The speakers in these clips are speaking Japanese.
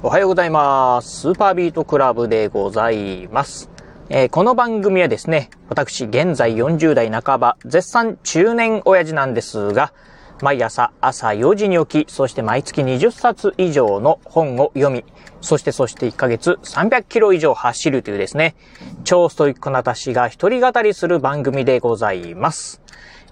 おはようございます。スーパービートクラブでございます。えーこの番組はですね、私現在40代半ば、絶賛中年親父なんですが、毎朝朝4時に起き、そして毎月20冊以上の本を読み、そしてそして1ヶ月300キロ以上走るというですね、超ストイックな私が一人語りする番組でございます。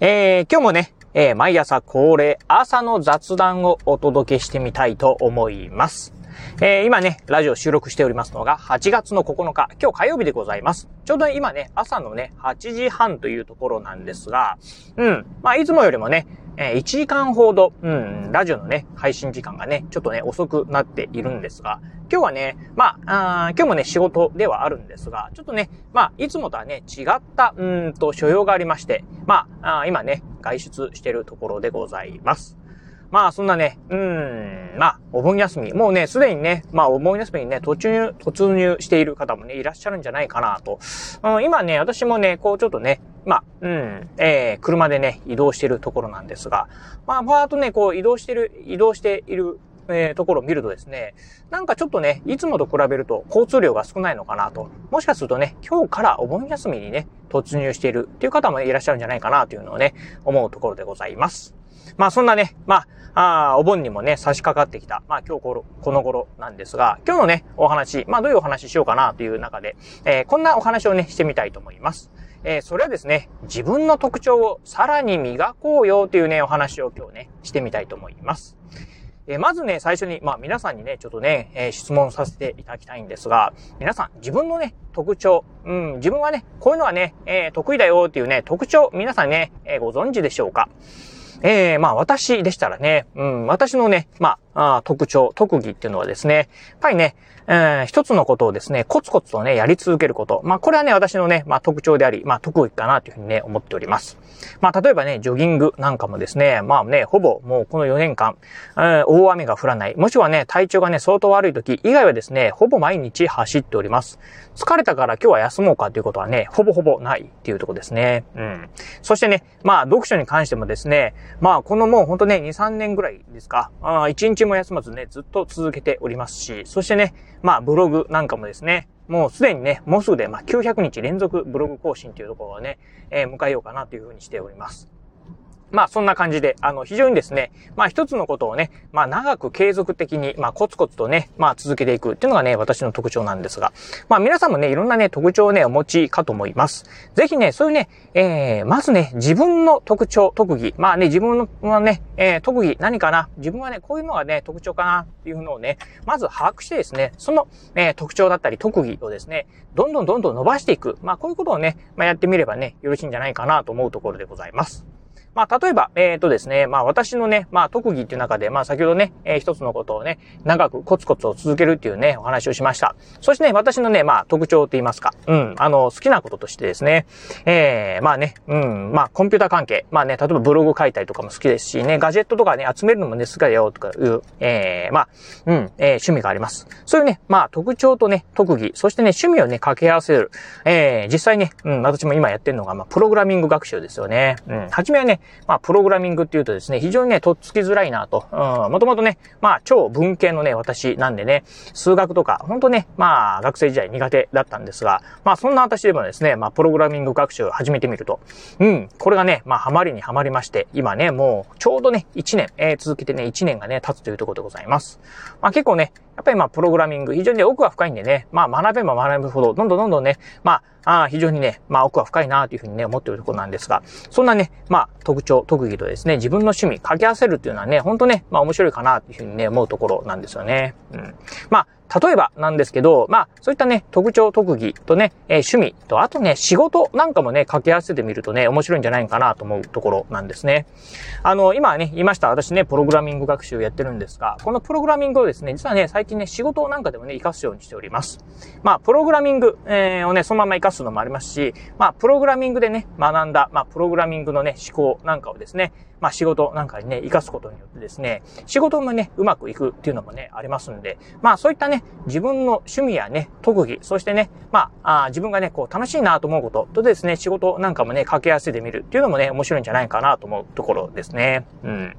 えー今日もね、えー毎朝恒例朝の雑談をお届けしてみたいと思います。えー今ね、ラジオ収録しておりますのが8月の9日、今日火曜日でございます。ちょうど今ね、朝のね、8時半というところなんですが、うん、まあいつもよりもね、え1時間ほど、うん、ラジオのね、配信時間がね、ちょっとね、遅くなっているんですが、今日はね、まあ、あ今日もね、仕事ではあるんですが、ちょっとね、まあ、いつもとはね、違った、うんと、所用がありまして、まあ、あ今ね、外出してるところでございます。まあ、そんなね、うん、まあ、お盆休み、もうね、すでにね、まあ、お盆休みにね、途中、突入している方もね、いらっしゃるんじゃないかなと。うん、今ね、私もね、こう、ちょっとね、まあ、うん、えー、車でね、移動しているところなんですが、まあ、パーっとね、こう、移動してる、移動している、えー、ところを見るとですね、なんかちょっとね、いつもと比べると交通量が少ないのかなと。もしかするとね、今日からお盆休みにね、突入しているっていう方もいらっしゃるんじゃないかなというのをね、思うところでございます。まあそんなね、まあ、あーお盆にもね、差し掛かってきた、まあ今日このこの頃なんですが、今日のね、お話、まあどういうお話ししようかなという中で、えーこんなお話をね、してみたいと思います。えーそれはですね、自分の特徴をさらに磨こうよというね、お話を今日ね、してみたいと思います。えまずね、最初に、まあ皆さんにね、ちょっとね、え質問させていただきたいんですが、皆さん、自分のね、特徴、うん、自分はね、こういうのはね、え得意だよっていうね、特徴、皆さんね、えご存知でしょうか？えー、まあ私でしたらね、うん、私のね、まあ、あ特徴、特技っていうのはですね、やっぱりね、えー一つのことをですね、コツコツとね、やり続けること。まあ、これはね、私のね、まあ、特徴であり、まあ、特技かなというふうにね、思っております。まあ、例えばね、ジョギングなんかもですね、まあね、ほぼもうこの4年間、えー大雨が降らない、もしくはね、体調がね、相当悪い時以外はですね、ほぼ毎日走っております。疲れたから今日は休もうかということはね、ほぼほぼないっていうとこですね。うん。そしてね、まあ、読書に関してもですね、まあ、このもうほんとね、2、3年ぐらいですか、あ1日も休まずね、ずっと続けておりますし、そしてね、まあ、ブログなんかもですね、もうすでにね、もうすぐで、まあ、900日連続ブログ更新というところをね、えー迎えようかなというふうにしております。まあそんな感じで、あの非常にですね、まあ一つのことをね、まあ長く継続的に、まあコツコツとね、まあ続けていくっていうのがね、私の特徴なんですが、まあ皆さんもね、いろんなね、特徴をね、お持ちかと思います。ぜひね、そういうね、えー、まずね、自分の特徴、特技、まあね、自分のね、えー、特技何かな、自分はね、こういうのがね、特徴かなっていうのをね、まず把握してですね、その、えー特徴だったり特技をですね、どんどんどんどん伸ばしていく。まあこういうことをね、まあやってみればね、よろしいんじゃないかなと思うところでございます。まあ、例えば、えっ、とですね、まあ、私のね、まあ、特技っていう中で、まあ、先ほどね、えー一つのことをね、長くコツコツを続けるっていうね、お話をしました。そしてね、私のね、まあ、特徴と言いますか、うん、あの、好きなこととしてですね、えー、まあね、うん、まあ、コンピューター関係、まあね、例えばブログ書いたりとかも好きですしね、ガジェットとかね、集めるのもね、好きだよとかいう、えー、まあ、うん、えー趣味があります。そういうね、まあ、特徴とね、特技、そしてね、趣味をね、掛け合わせる。えー、実際ね、うん、私も今やってるのが、まあ、プログラミング学習ですよね。うん、はじめはね、まあ、プログラミングっていうとですね、非常にね、とっつきづらいなと。うん、もともとね、まあ、超文系のね、私なんでね、数学とか、本当ね、まあ、学生時代苦手だったんですが、まあ、そんな私でもですね、まあ、プログラミング学習を始めてみると、うん、これがね、まあ、ハマりにハマりまして、今ね、もう、ちょうどね、1年、えー続けてね、1年がね、経つというところでございます。まあ、結構ね、やっぱりまあ、プログラミング、非常に奥が深いんでね、まあ、学べば学ぶほど、どんどんどんどんね、まあ、あ非常にね、まあ、奥が深いなというふうにね、思っているところなんですが、そんなね、まあ、特徴、特技とですね、自分の趣味、掛け合わせるっていうのはね、本当ね、まあ、面白いかなというふうにね、思うところなんですよね。うん。まあ、例えばなんですけど、まあ、そういったね、特徴、特技とね、えー趣味と、あとね、仕事なんかもね、掛け合わせてみるとね、面白いんじゃないかなと思うところなんですね。あの、今ね、言いました。私ね、プログラミング学習をやってるんですが、このプログラミングをですね、実はね、最近ね、仕事なんかでもね、活かすようにしております。まあ、プログラミング、えーをね、そのまま活かすのもありますし、まあ、プログラミングでね、学んだ、まあ、プログラミングのね、思考なんかをですね、まあ、仕事なんかにね、活かすことによってですね、仕事もね、うまくいくっていうのもね、ありますんで、まあ、そういったね、自分の趣味やね、特技、そしてね、まあ、あ自分がね、こう、楽しいなと思うこととですね、仕事なんかもね、掛け合わせてみるっていうのもね、面白いんじゃないかなと思うところですね。うん。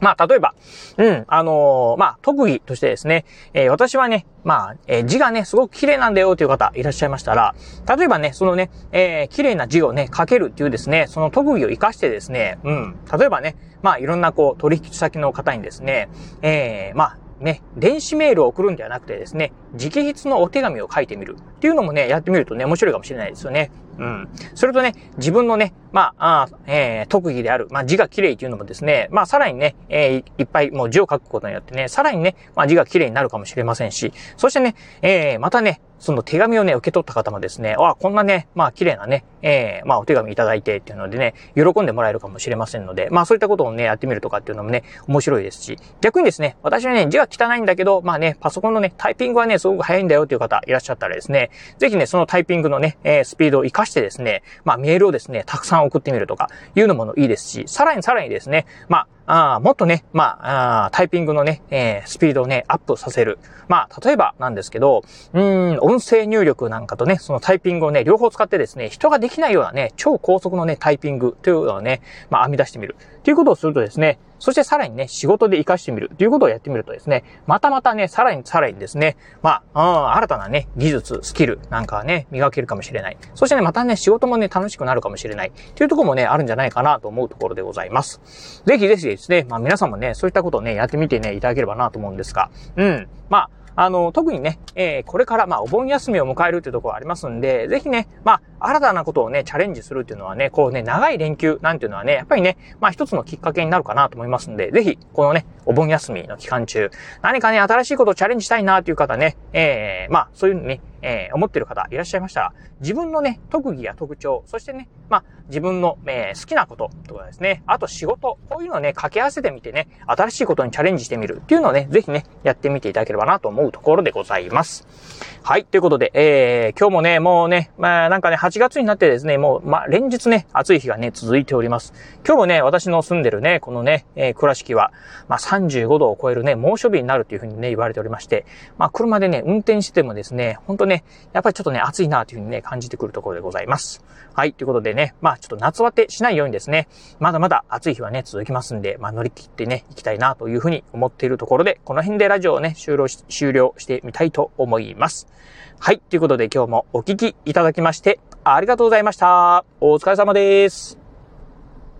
まあ、例えば、うん、あのー、まあ、特技としてですね、えー、私はね、まあ、えー、字がね、すごく綺麗なんだよという方いらっしゃいましたら、例えばね、そのね、えー、綺麗な字をね、書けるっていうですね、その特技を活かしてですね、うん、例えばね、まあ、いろんなこう、取引先の方にですね、えー、まあ、ね、電子メールを送るんではなくてですね、直筆のお手紙を書いてみるっていうのもね、やってみるとね、面白いかもしれないですよね。うん。それとね、自分のね、まあ、あえー、特技である、まあ、字が綺麗っていうのもですね、まあ、さらにね、えー、いっぱいもう字を書くことによってね、さらにね、まあ、字が綺麗になるかもしれませんし、そしてね、えー、またね、その手紙をね、受け取った方もですね、あこんなね、まあ綺麗なね、えー、まあお手紙いただいてっていうのでね、喜んでもらえるかもしれませんので、まあそういったことをね、やってみるとかっていうのもね、面白いですし、逆にですね、私はね、字が汚いんだけど、まあね、パソコンのね、タイピングはね、すごく早いんだよっていう方いらっしゃったらですね、ぜひね、そのタイピングのね、えー、スピードを活かしてですね、まあメールをですね、たくさん送ってみるとか、いうのもいいですし、さらにさらにですね、まあ、あもっとね、まああ、タイピングのね、えー、スピードをね、アップさせる。まあ、例えばなんですけど、うん、音声入力なんかとね、そのタイピングをね、両方使ってですね、人ができないようなね、超高速のね、タイピングというのをね、まあ、編み出してみる。ということをするとですね、そしてさらにね、仕事で活かしてみるということをやってみるとですね、またまたね、さらにさらにですね、まあ、新たなね、技術、スキルなんかはね、磨けるかもしれない。そしてね、またね、仕事もね、楽しくなるかもしれない。というところもね、あるんじゃないかなと思うところでございます。ぜひぜひですね、まあ皆さんもね、そういったことをね、やってみてね、いただければなと思うんですが、うん。まあ、あの、特にね、えー、これから、まあ、お盆休みを迎えるっていうところありますんで、ぜひね、まあ、新たなことをね、チャレンジするっていうのはね、こうね、長い連休なんていうのはね、やっぱりね、まあ、一つのきっかけになるかなと思いますんで、ぜひ、このね、お盆休みの期間中、何かね、新しいことをチャレンジしたいなという方ね、えー、まあ、そういうのね、えー、思ってる方いらっしゃいましたら、自分のね、特技や特徴、そしてね、まあ、自分の、えー、好きなこととかですね、あと仕事、こういうのをね、掛け合わせてみてね、新しいことにチャレンジしてみるっていうのをね、ぜひね、やってみていただければなと思うところでございます。はい、ということで、えー、今日もね、もうね、まあ、なんかね、8月になってですね、もう、まあ、連日ね、暑い日がね、続いております。今日もね、私の住んでるね、このね、えー、倉敷は、まあ、35度を超えるね、猛暑日になるというふうにね、言われておりまして、まあ、車でね、運転してもですね、ほんとね、やっぱりちょっとね、暑いなというふうにね、感じてくるところでございます。はい、ということでね、まあ、ちょっと夏バテしないようにですね、まだまだ暑い日はね、続きますんで、まあ、乗り切ってね、行きたいなというふうに思っているところで、この辺でラジオをね、終了し、終了してみたいと思います。はい、ということで今日もお聞きいただきまして、ありがとうございました。お疲れ様です。